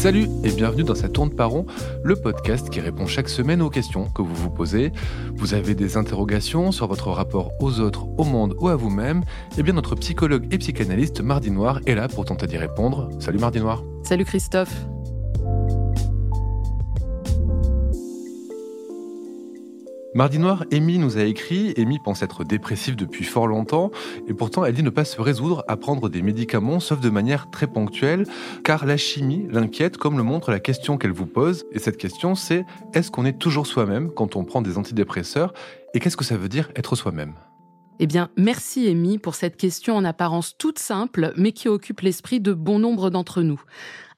Salut et bienvenue dans sa tourne par rond, le podcast qui répond chaque semaine aux questions que vous vous posez. Vous avez des interrogations sur votre rapport aux autres, au monde ou à vous-même? Eh bien notre psychologue et psychanalyste Mardi Noir est là pour tenter d'y répondre. Salut Mardi Noir. Salut Christophe. Mardi Noir, Amy nous a écrit. Amy pense être dépressive depuis fort longtemps et pourtant elle dit ne pas se résoudre à prendre des médicaments sauf de manière très ponctuelle car la chimie l'inquiète comme le montre la question qu'elle vous pose. Et cette question c'est est-ce qu'on est toujours soi-même quand on prend des antidépresseurs et qu'est-ce que ça veut dire être soi-même? Eh bien, merci Amy pour cette question en apparence toute simple, mais qui occupe l'esprit de bon nombre d'entre nous.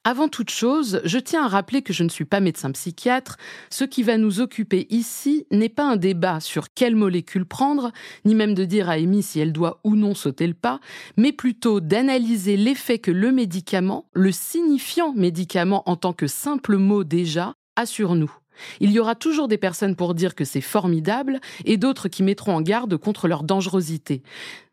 Avant toute chose, je tiens à rappeler que je ne suis pas médecin psychiatre. Ce qui va nous occuper ici n'est pas un débat sur quelle molécule prendre, ni même de dire à Amy si elle doit ou non sauter le pas, mais plutôt d'analyser l'effet que le médicament, le signifiant médicament en tant que simple mot déjà, a sur nous. Il y aura toujours des personnes pour dire que c'est formidable et d'autres qui mettront en garde contre leur dangerosité.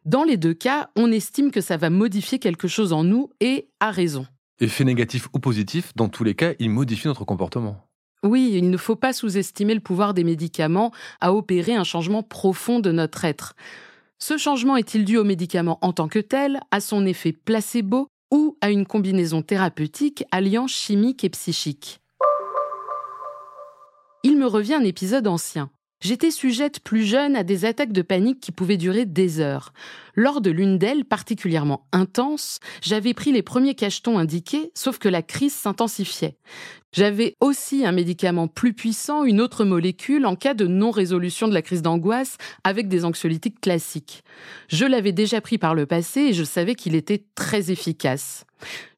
Dans les deux cas, on estime que ça va modifier quelque chose en nous et à raison. Effet négatif ou positif, dans tous les cas, il modifie notre comportement. Oui, il ne faut pas sous-estimer le pouvoir des médicaments à opérer un changement profond de notre être. Ce changement est-il dû aux médicaments en tant que tel, à son effet placebo ou à une combinaison thérapeutique alliant chimique et psychique? Il me revient un épisode ancien. J'étais sujette plus jeune à des attaques de panique qui pouvaient durer des heures. Lors de l'une d'elles, particulièrement intense, j'avais pris les premiers cachetons indiqués, sauf que la crise s'intensifiait. J'avais aussi un médicament plus puissant, une autre molécule, en cas de non-résolution de la crise d'angoisse avec des anxiolytiques classiques. Je l'avais déjà pris par le passé et je savais qu'il était très efficace.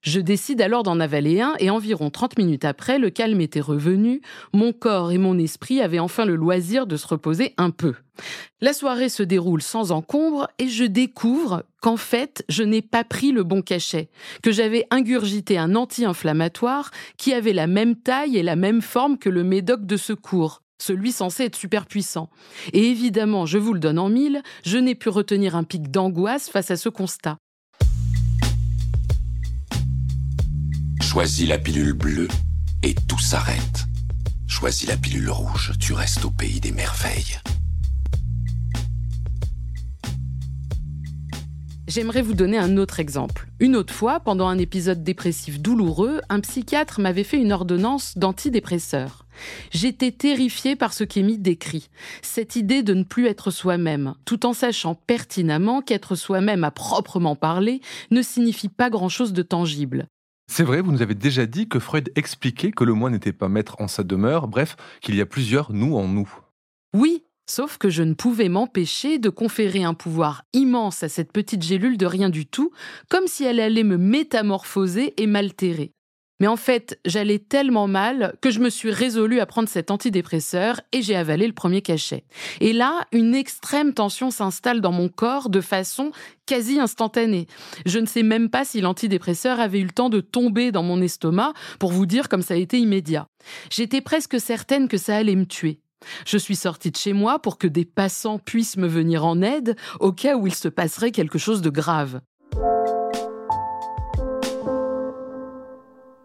Je décide alors d'en avaler un et environ 30 minutes après, le calme était revenu, mon corps et mon esprit avaient enfin le loisir de se reposer un peu. La soirée se déroule sans encombre et je découvre qu'en fait, je n'ai pas pris le bon cachet, que j'avais ingurgité un anti-inflammatoire qui avait la même taille et la même forme que le médoc de secours celui censé être super puissant. Et évidemment, je vous le donne en mille, je n'ai pu retenir un pic d'angoisse face à ce constat. Choisis la pilule bleue et tout s'arrête. Choisis la pilule rouge, tu restes au pays des merveilles. J'aimerais vous donner un autre exemple. Une autre fois, pendant un épisode dépressif douloureux, un psychiatre m'avait fait une ordonnance d'antidépresseurs. J'étais terrifiée par ce qu'Amy décrit, cette idée de ne plus être soi-même, tout en sachant pertinemment qu'être soi-même à proprement parler ne signifie pas grand-chose de tangible. C'est vrai, vous nous avez déjà dit que Freud expliquait que le moi n'était pas maître en sa demeure, bref, qu'il y a plusieurs nous en nous. Oui, Sauf que je ne pouvais m'empêcher de conférer un pouvoir immense à cette petite gélule de rien du tout, comme si elle allait me métamorphoser et m'altérer. Mais en fait, j'allais tellement mal que je me suis résolue à prendre cet antidépresseur et j'ai avalé le premier cachet. Et là, une extrême tension s'installe dans mon corps de façon quasi instantanée. Je ne sais même pas si l'antidépresseur avait eu le temps de tomber dans mon estomac pour vous dire comme ça a été immédiat. J'étais presque certaine que ça allait me tuer. Je suis sortie de chez moi pour que des passants puissent me venir en aide au cas où il se passerait quelque chose de grave.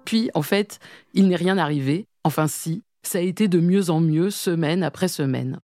Puis, en fait, il n'est rien arrivé. Enfin si, ça a été de mieux en mieux, semaine après semaine.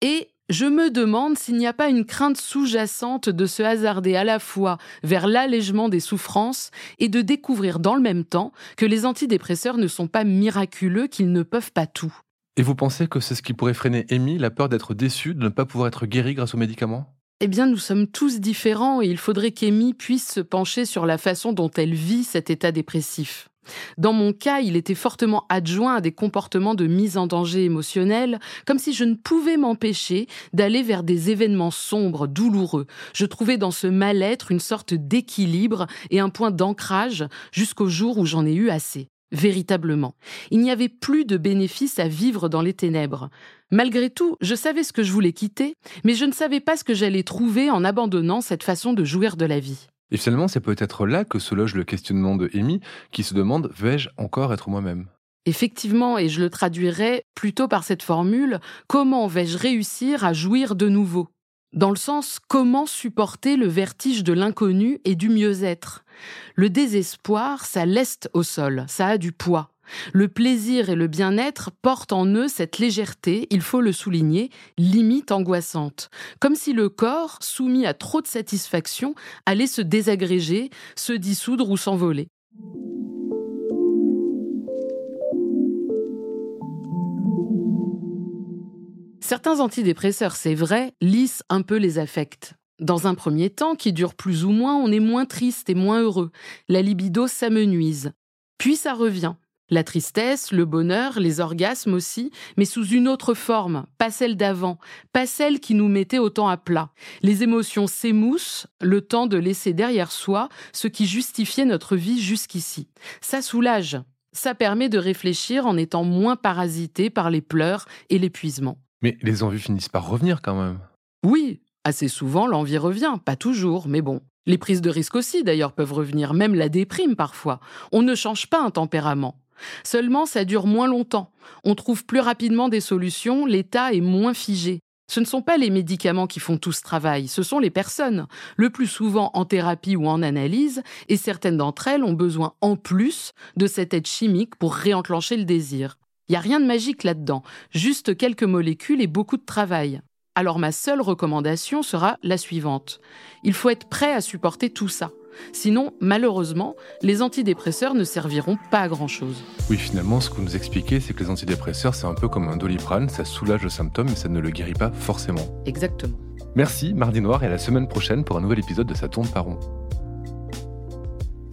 Et je me demande s'il n'y a pas une crainte sous-jacente de se hasarder à la fois vers l'allègement des souffrances et de découvrir dans le même temps que les antidépresseurs ne sont pas miraculeux, qu'ils ne peuvent pas tout. Et vous pensez que c'est ce qui pourrait freiner Amy, la peur d'être déçue, de ne pas pouvoir être guérie grâce aux médicaments? Eh bien, nous sommes tous différents et il faudrait qu'Amy puisse se pencher sur la façon dont elle vit cet état dépressif. Dans mon cas, il était fortement adjoint à des comportements de mise en danger émotionnel, comme si je ne pouvais m'empêcher d'aller vers des événements sombres, douloureux. Je trouvais dans ce mal-être une sorte d'équilibre et un point d'ancrage jusqu'au jour où j'en ai eu assez. Véritablement. Il n'y avait plus de bénéfice à vivre dans les ténèbres. Malgré tout, je savais ce que je voulais quitter, mais je ne savais pas ce que j'allais trouver en abandonnant cette façon de jouir de la vie. Et finalement, c'est peut-être là que se loge le questionnement de Amy, qui se demande vais-je encore être moi-même? Effectivement, et je le traduirais plutôt par cette formule comment vais-je réussir à jouir de nouveau? Dans le sens comment supporter le vertige de l'inconnu et du mieux-être. Le désespoir, ça leste au sol, ça a du poids. Le plaisir et le bien-être portent en eux cette légèreté, il faut le souligner, limite angoissante. Comme si le corps, soumis à trop de satisfaction, allait se désagréger, se dissoudre ou s'envoler. Certains antidépresseurs, c'est vrai, lissent un peu les affects. Dans un premier temps, qui dure plus ou moins, on est moins triste et moins heureux. La libido s'amenuise. Puis ça revient. La tristesse, le bonheur, les orgasmes aussi, mais sous une autre forme, pas celle d'avant, pas celle qui nous mettait autant à plat. Les émotions s'émoussent, le temps de laisser derrière soi ce qui justifiait notre vie jusqu'ici. Ça soulage, ça permet de réfléchir en étant moins parasité par les pleurs et l'épuisement. Mais les envies finissent par revenir quand même. Oui, assez souvent l'envie revient, pas toujours, mais bon. Les prises de risque aussi d'ailleurs peuvent revenir, même la déprime parfois. On ne change pas un tempérament. Seulement, ça dure moins longtemps. On trouve plus rapidement des solutions, l'état est moins figé. Ce ne sont pas les médicaments qui font tout ce travail, ce sont les personnes, le plus souvent en thérapie ou en analyse, et certaines d'entre elles ont besoin en plus de cette aide chimique pour réenclencher le désir. Il n'y a rien de magique là-dedans, juste quelques molécules et beaucoup de travail. Alors ma seule recommandation sera la suivante. Il faut être prêt à supporter tout ça. Sinon, malheureusement, les antidépresseurs ne serviront pas à grand-chose. Oui, finalement, ce que vous nous expliquez, c'est que les antidépresseurs, c'est un peu comme un doliprane, ça soulage le symptôme, mais ça ne le guérit pas forcément. Exactement. Merci, Mardi Noir, et à la semaine prochaine pour un nouvel épisode de Ça tourne par rond.